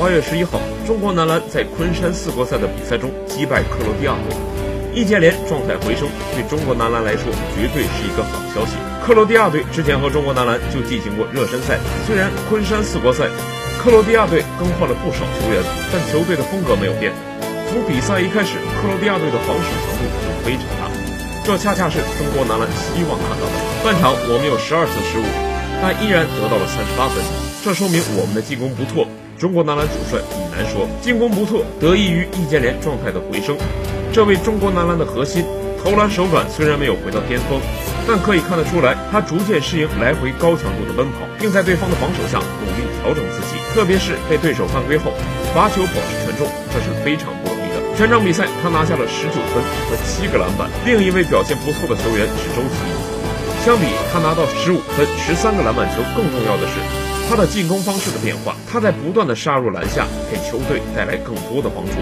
八月十一号，中国男篮在昆山四国赛的比赛中击败克罗地亚队，易建联状态回升，对中国男篮来说绝对是一个好消息。克罗地亚队之前和中国男篮就进行过热身赛，虽然昆山四国赛，克罗地亚队更换了不少球员，但球队的风格没有变。从比赛一开始，克罗地亚队的防守强度就非常大，这恰恰是中国男篮希望看到的。半场我们有十二次失误，但依然得到了三十八分，这说明我们的进攻不错。中国男篮主帅李楠说：“进攻不错，得益于易建联状态的回升。这位中国男篮的核心投篮手感虽然没有回到巅峰，但可以看得出来，他逐渐适应来回高强度的奔跑，并在对方的防守下努力调整自己。特别是被对手犯规后，罚球保持全中，这是非常不容易的。全场比赛，他拿下了十九分和七个篮板。另一位表现不错的球员是周琦，相比他拿到十五分、十三个篮板球，更重要的是。”他的进攻方式的变化，他在不断的杀入篮下，给球队带来更多的帮助。